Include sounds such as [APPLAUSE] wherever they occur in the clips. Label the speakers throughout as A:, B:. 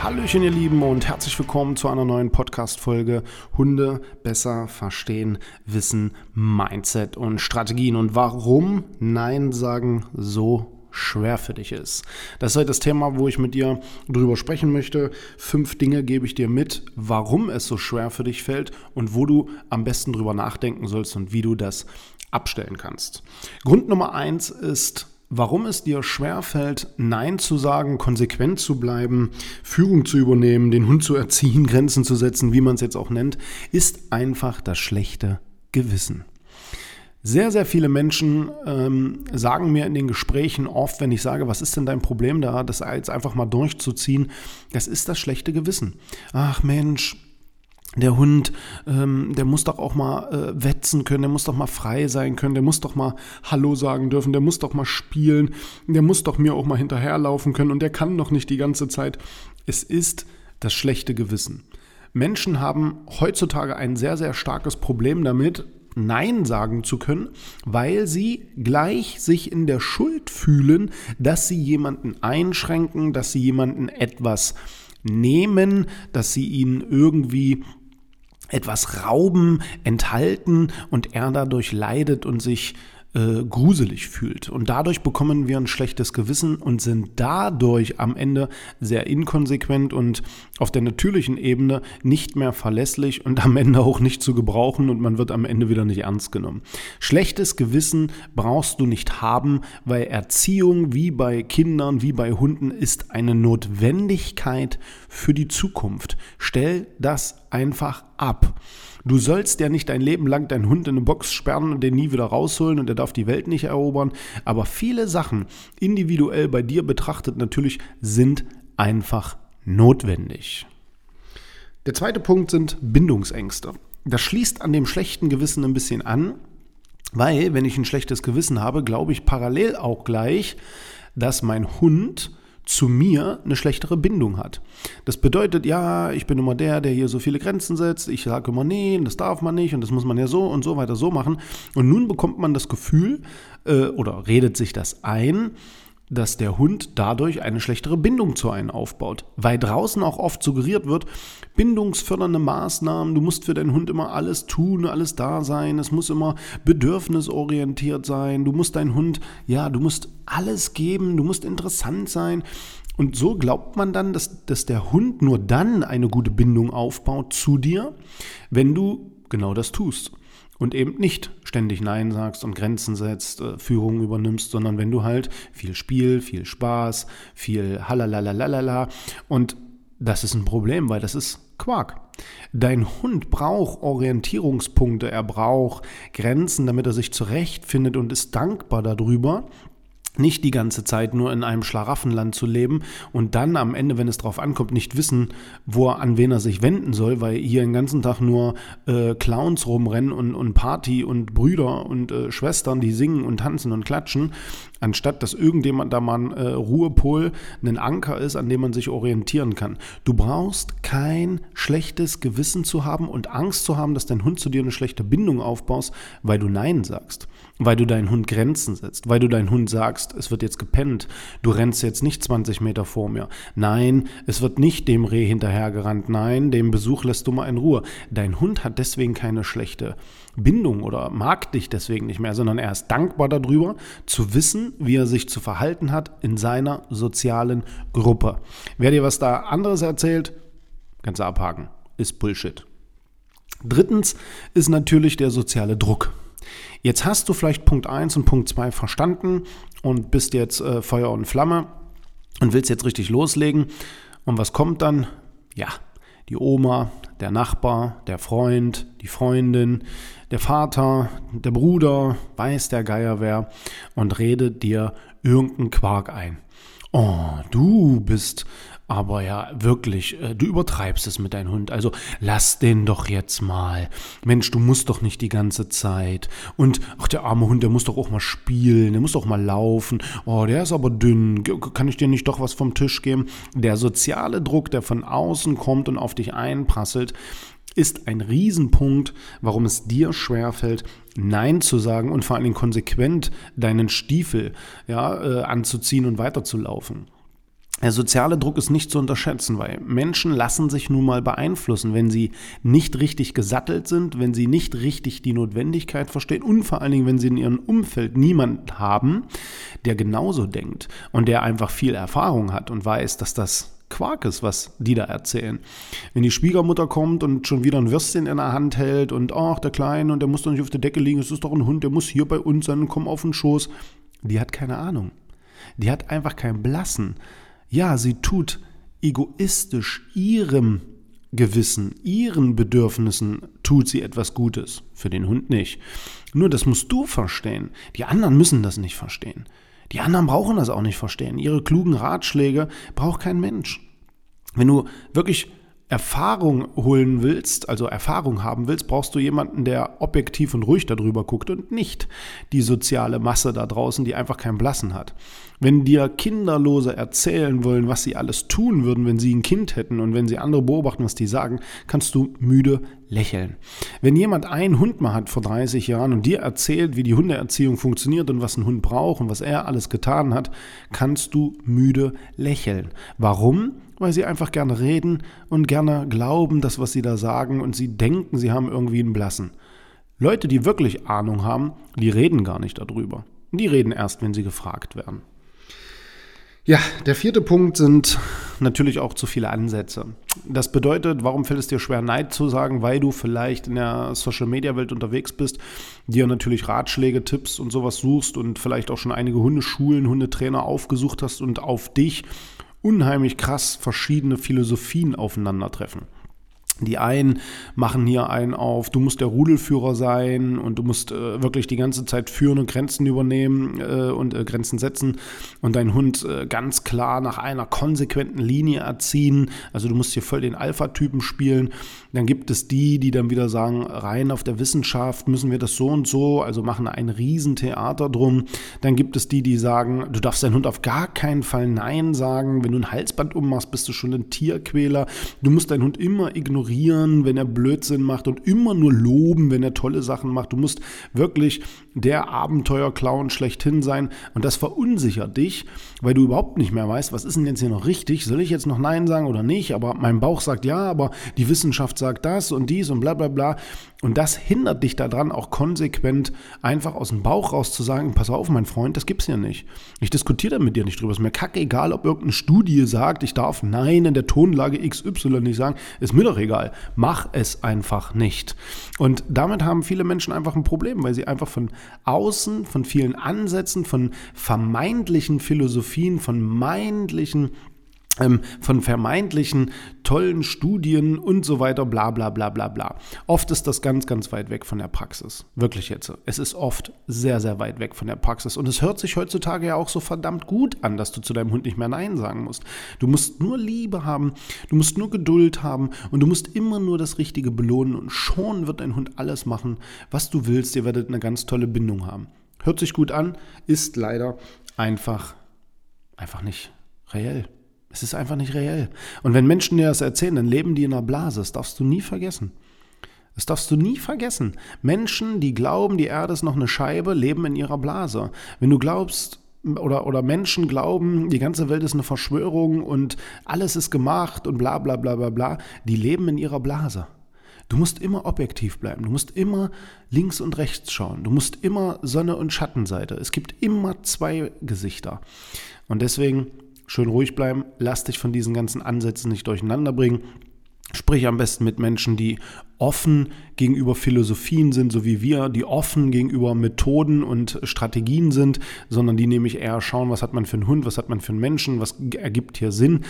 A: Hallöchen, ihr Lieben, und herzlich willkommen zu einer neuen Podcast-Folge Hunde besser verstehen, Wissen, Mindset und Strategien. Und warum Nein sagen so schwer für dich ist. Das ist heute das Thema, wo ich mit dir drüber sprechen möchte. Fünf Dinge gebe ich dir mit, warum es so schwer für dich fällt und wo du am besten drüber nachdenken sollst und wie du das abstellen kannst. Grund Nummer eins ist Warum es dir schwerfällt, Nein zu sagen, konsequent zu bleiben, Führung zu übernehmen, den Hund zu erziehen, [LAUGHS] Grenzen zu setzen, wie man es jetzt auch nennt, ist einfach das schlechte Gewissen. Sehr, sehr viele Menschen ähm, sagen mir in den Gesprächen oft, wenn ich sage, was ist denn dein Problem da, das jetzt einfach mal durchzuziehen, das ist das schlechte Gewissen. Ach Mensch, der Hund, ähm, der muss doch auch mal äh, wetzen können, der muss doch mal frei sein können, der muss doch mal Hallo sagen dürfen, der muss doch mal spielen, der muss doch mir auch mal hinterherlaufen können und der kann doch nicht die ganze Zeit. Es ist das schlechte Gewissen. Menschen haben heutzutage ein sehr, sehr starkes Problem damit, Nein sagen zu können, weil sie gleich sich in der Schuld fühlen, dass sie jemanden einschränken, dass sie jemanden etwas nehmen, dass sie ihn irgendwie etwas rauben, enthalten und er dadurch leidet und sich äh, gruselig fühlt. Und dadurch bekommen wir ein schlechtes Gewissen und sind dadurch am Ende sehr inkonsequent und auf der natürlichen Ebene nicht mehr verlässlich und am Ende auch nicht zu gebrauchen und man wird am Ende wieder nicht ernst genommen. Schlechtes Gewissen brauchst du nicht haben, weil Erziehung wie bei Kindern, wie bei Hunden ist eine Notwendigkeit für die Zukunft. Stell das einfach ab. Du sollst ja nicht dein Leben lang deinen Hund in eine Box sperren und den nie wieder rausholen und er darf die Welt nicht erobern. Aber viele Sachen, individuell bei dir betrachtet natürlich, sind einfach notwendig. Der zweite Punkt sind Bindungsängste. Das schließt an dem schlechten Gewissen ein bisschen an, weil wenn ich ein schlechtes Gewissen habe, glaube ich parallel auch gleich, dass mein Hund zu mir eine schlechtere Bindung hat. Das bedeutet, ja, ich bin immer der, der hier so viele Grenzen setzt. Ich sage immer, nee, das darf man nicht und das muss man ja so und so weiter so machen. Und nun bekommt man das Gefühl äh, oder redet sich das ein, dass der Hund dadurch eine schlechtere Bindung zu einem aufbaut. Weil draußen auch oft suggeriert wird, bindungsfördernde Maßnahmen, du musst für deinen Hund immer alles tun, alles da sein, es muss immer bedürfnisorientiert sein, du musst deinen Hund, ja, du musst alles geben, du musst interessant sein. Und so glaubt man dann, dass, dass der Hund nur dann eine gute Bindung aufbaut zu dir, wenn du genau das tust und eben nicht ständig Nein sagst und Grenzen setzt, äh, Führung übernimmst, sondern wenn du halt viel Spiel, viel Spaß, viel Halalalalala und das ist ein Problem, weil das ist Quark. Dein Hund braucht Orientierungspunkte, er braucht Grenzen, damit er sich zurechtfindet und ist dankbar darüber, nicht die ganze Zeit nur in einem Schlaraffenland zu leben und dann am Ende, wenn es drauf ankommt, nicht wissen, wo er, an wen er sich wenden soll, weil hier den ganzen Tag nur äh, Clowns rumrennen und, und Party und Brüder und äh, Schwestern, die singen und tanzen und klatschen, anstatt dass irgendjemand da mal ein äh, Ruhepol, ein Anker ist, an dem man sich orientieren kann. Du brauchst kein schlechtes Gewissen zu haben und Angst zu haben, dass dein Hund zu dir eine schlechte Bindung aufbaust, weil du Nein sagst, weil du deinen Hund Grenzen setzt, weil du deinen Hund sagst, es wird jetzt gepennt, du rennst jetzt nicht 20 Meter vor mir. Nein, es wird nicht dem Reh hinterhergerannt. Nein, dem Besuch lässt du mal in Ruhe. Dein Hund hat deswegen keine schlechte Bindung oder mag dich deswegen nicht mehr, sondern er ist dankbar darüber, zu wissen, wie er sich zu verhalten hat in seiner sozialen Gruppe. Wer dir was da anderes erzählt, kannst du abhaken. Ist Bullshit. Drittens ist natürlich der soziale Druck. Jetzt hast du vielleicht Punkt 1 und Punkt 2 verstanden und bist jetzt äh, Feuer und Flamme und willst jetzt richtig loslegen. Und was kommt dann? Ja, die Oma, der Nachbar, der Freund, die Freundin, der Vater, der Bruder, weiß der Geier wer und redet dir irgendeinen Quark ein. Oh, du bist aber ja, wirklich, äh, du übertreibst es mit deinem Hund. Also lass den doch jetzt mal. Mensch, du musst doch nicht die ganze Zeit. Und ach, der arme Hund, der muss doch auch mal spielen, der muss doch mal laufen. Oh, der ist aber dünn. Kann ich dir nicht doch was vom Tisch geben? Der soziale Druck, der von außen kommt und auf dich einprasselt, ist ein Riesenpunkt, warum es dir schwerfällt, Nein zu sagen und vor allen Dingen konsequent deinen Stiefel ja, äh, anzuziehen und weiterzulaufen. Der soziale Druck ist nicht zu unterschätzen, weil Menschen lassen sich nun mal beeinflussen, wenn sie nicht richtig gesattelt sind, wenn sie nicht richtig die Notwendigkeit verstehen und vor allen Dingen, wenn sie in ihrem Umfeld niemanden haben, der genauso denkt und der einfach viel Erfahrung hat und weiß, dass das Quark ist, was die da erzählen. Wenn die Schwiegermutter kommt und schon wieder ein Würstchen in der Hand hält und ach, der Kleine und der muss doch nicht auf der Decke liegen, es ist doch ein Hund, der muss hier bei uns sein, komm auf den Schoß. Die hat keine Ahnung. Die hat einfach keinen Blassen. Ja, sie tut egoistisch ihrem Gewissen, ihren Bedürfnissen tut sie etwas Gutes, für den Hund nicht. Nur das musst du verstehen. Die anderen müssen das nicht verstehen. Die anderen brauchen das auch nicht verstehen. Ihre klugen Ratschläge braucht kein Mensch. Wenn du wirklich Erfahrung holen willst, also Erfahrung haben willst, brauchst du jemanden, der objektiv und ruhig darüber guckt und nicht die soziale Masse da draußen, die einfach keinen Blassen hat. Wenn dir Kinderlose erzählen wollen, was sie alles tun würden, wenn sie ein Kind hätten und wenn sie andere beobachten, was die sagen, kannst du müde lächeln. Wenn jemand einen Hund mal hat vor 30 Jahren und dir erzählt, wie die Hundeerziehung funktioniert und was ein Hund braucht und was er alles getan hat, kannst du müde lächeln. Warum? Weil sie einfach gerne reden und gerne glauben, das, was sie da sagen, und sie denken, sie haben irgendwie einen Blassen. Leute, die wirklich Ahnung haben, die reden gar nicht darüber. Die reden erst, wenn sie gefragt werden. Ja, der vierte Punkt sind natürlich auch zu viele Ansätze. Das bedeutet, warum fällt es dir schwer, Neid zu sagen, weil du vielleicht in der Social-Media-Welt unterwegs bist, dir natürlich Ratschläge, Tipps und sowas suchst und vielleicht auch schon einige Hundeschulen, Hundetrainer aufgesucht hast und auf dich unheimlich krass verschiedene Philosophien aufeinandertreffen. Die einen machen hier einen auf, du musst der Rudelführer sein und du musst äh, wirklich die ganze Zeit führen und Grenzen übernehmen äh, und äh, Grenzen setzen und deinen Hund äh, ganz klar nach einer konsequenten Linie erziehen. Also du musst hier voll den Alpha-Typen spielen. Dann gibt es die, die dann wieder sagen, rein auf der Wissenschaft müssen wir das so und so, also machen ein Riesentheater drum. Dann gibt es die, die sagen, du darfst deinen Hund auf gar keinen Fall Nein sagen. Wenn du ein Halsband ummachst, bist du schon ein Tierquäler. Du musst deinen Hund immer ignorieren ignorieren, wenn er Blödsinn macht und immer nur loben, wenn er tolle Sachen macht. Du musst wirklich der Abenteuerclown schlechthin sein und das verunsichert dich, weil du überhaupt nicht mehr weißt, was ist denn jetzt hier noch richtig? Soll ich jetzt noch Nein sagen oder nicht? Aber mein Bauch sagt ja, aber die Wissenschaft sagt das und dies und bla bla bla. Und das hindert dich daran, auch konsequent einfach aus dem Bauch raus zu sagen, pass auf, mein Freund, das gibt's ja nicht. Ich diskutiere da mit dir nicht drüber. Es ist mir kackegal, ob irgendeine Studie sagt, ich darf Nein in der Tonlage XY nicht sagen. Ist mir doch egal. Mach es einfach nicht. Und damit haben viele Menschen einfach ein Problem, weil sie einfach von außen, von vielen Ansätzen, von vermeintlichen Philosophien, von meintlichen von vermeintlichen tollen Studien und so weiter, bla bla bla bla bla. Oft ist das ganz, ganz weit weg von der Praxis. Wirklich jetzt. Es ist oft sehr, sehr weit weg von der Praxis. Und es hört sich heutzutage ja auch so verdammt gut an, dass du zu deinem Hund nicht mehr Nein sagen musst. Du musst nur Liebe haben, du musst nur Geduld haben und du musst immer nur das Richtige belohnen und schon wird dein Hund alles machen, was du willst. Ihr werdet eine ganz tolle Bindung haben. Hört sich gut an, ist leider einfach, einfach nicht reell. Es ist einfach nicht reell. Und wenn Menschen dir das erzählen, dann leben die in einer Blase. Das darfst du nie vergessen. Das darfst du nie vergessen. Menschen, die glauben, die Erde ist noch eine Scheibe, leben in ihrer Blase. Wenn du glaubst, oder, oder Menschen glauben, die ganze Welt ist eine Verschwörung und alles ist gemacht und bla bla bla bla bla, die leben in ihrer Blase. Du musst immer objektiv bleiben. Du musst immer links und rechts schauen. Du musst immer Sonne und Schattenseite. Es gibt immer zwei Gesichter. Und deswegen schön ruhig bleiben, lass dich von diesen ganzen Ansätzen nicht durcheinander bringen. Sprich am besten mit Menschen, die offen gegenüber Philosophien sind, so wie wir, die offen gegenüber Methoden und Strategien sind, sondern die nämlich eher schauen, was hat man für einen Hund, was hat man für einen Menschen, was ergibt hier Sinn.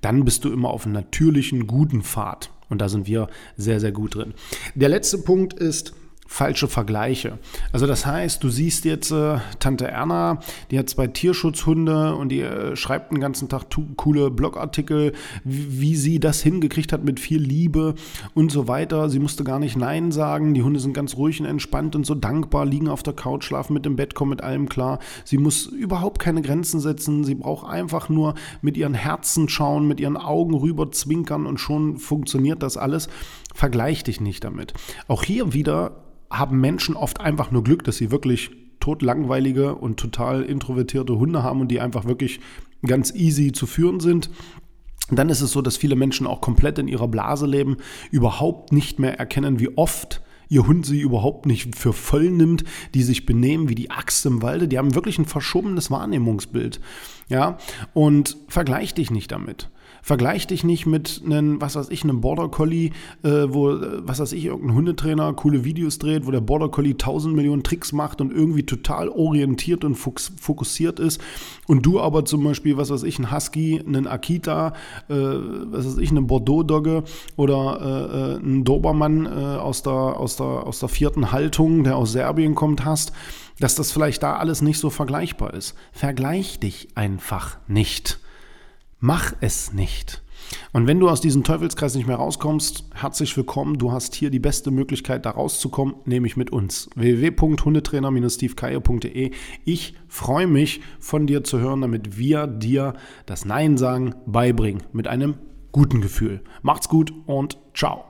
A: Dann bist du immer auf einem natürlichen, guten Pfad. Und da sind wir sehr, sehr gut drin. Der letzte Punkt ist, falsche Vergleiche. Also das heißt, du siehst jetzt äh, Tante Erna, die hat zwei Tierschutzhunde und die äh, schreibt den ganzen Tag coole Blogartikel, wie, sie das hingekriegt hat mit viel Liebe und so weiter. Sie musste gar nicht Nein sagen. Die Hunde sind ganz ruhig und entspannt und so dankbar, liegen auf der Couch, schlafen mit dem Bett, kommen mit allem klar. Sie muss überhaupt keine Grenzen setzen. Sie braucht einfach nur mit ihren Herzen schauen, mit ihren Augen rüber zwinkern und schon funktioniert das alles. Vergleich dich nicht damit. Auch hier wieder haben Menschen oft einfach nur Glück, dass sie wirklich totlangweilige und total introvertierte Hunde haben und die einfach wirklich ganz easy zu führen sind. Dann ist es so, dass viele Menschen auch komplett in ihrer Blase leben, überhaupt nicht mehr erkennen, wie oft ihr Hund sie überhaupt nicht für voll nimmt, die sich benehmen wie die Axt im Walde, die haben wirklich ein verschobenes Wahrnehmungsbild. Ja, und vergleich dich nicht damit. Vergleich dich nicht mit einem, was weiß ich, einem Border Collie, äh, wo, was weiß ich, irgendein Hundetrainer coole Videos dreht, wo der Border Collie tausend Millionen Tricks macht und irgendwie total orientiert und fokussiert ist. Und du aber zum Beispiel, was weiß ich, ein Husky, einen Akita, äh, was weiß ich, einen Bordeaux-Dogge oder äh, äh einen Dobermann äh, aus, der, aus, der, aus der vierten Haltung, der aus Serbien kommt, hast, dass das vielleicht da alles nicht so vergleichbar ist. Vergleich dich einfach nicht. Mach es nicht. Und wenn du aus diesem Teufelskreis nicht mehr rauskommst, herzlich willkommen. Du hast hier die beste Möglichkeit, da rauszukommen, nämlich mit uns. www.hundetrainer-stevekeier.de. Ich freue mich, von dir zu hören, damit wir dir das Nein sagen beibringen. Mit einem guten Gefühl. Macht's gut und ciao.